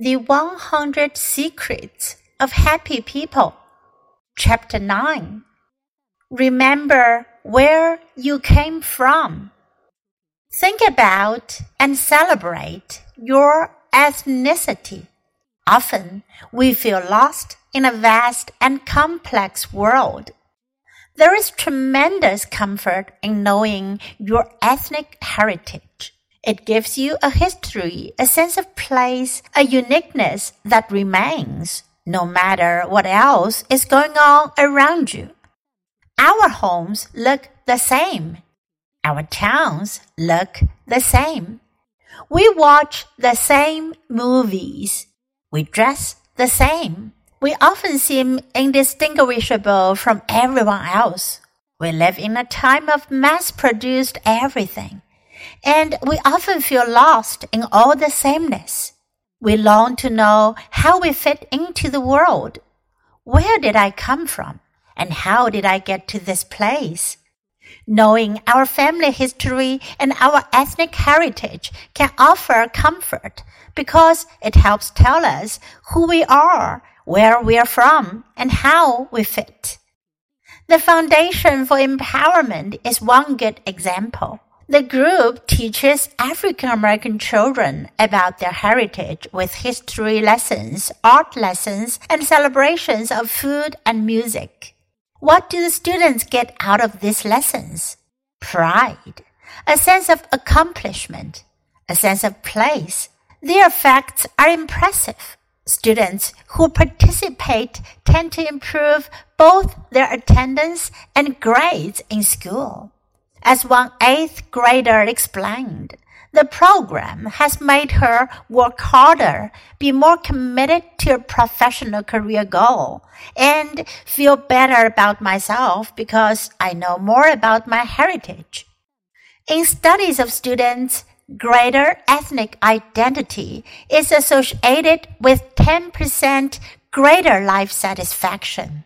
The 100 Secrets of Happy People, Chapter 9. Remember where you came from. Think about and celebrate your ethnicity. Often we feel lost in a vast and complex world. There is tremendous comfort in knowing your ethnic heritage. It gives you a history, a sense of place, a uniqueness that remains no matter what else is going on around you. Our homes look the same. Our towns look the same. We watch the same movies. We dress the same. We often seem indistinguishable from everyone else. We live in a time of mass produced everything, and we often feel lost in all the sameness. We long to know how we fit into the world. Where did I come from? And how did I get to this place? Knowing our family history and our ethnic heritage can offer comfort because it helps tell us who we are where we are from, and how we fit. The Foundation for Empowerment is one good example. The group teaches African American children about their heritage with history lessons, art lessons, and celebrations of food and music. What do the students get out of these lessons? Pride, a sense of accomplishment, a sense of place. Their facts are impressive. Students who participate tend to improve both their attendance and grades in school. As one eighth grader explained, the program has made her work harder, be more committed to a professional career goal, and feel better about myself because I know more about my heritage. In studies of students, greater ethnic identity is associated with 10% greater life satisfaction.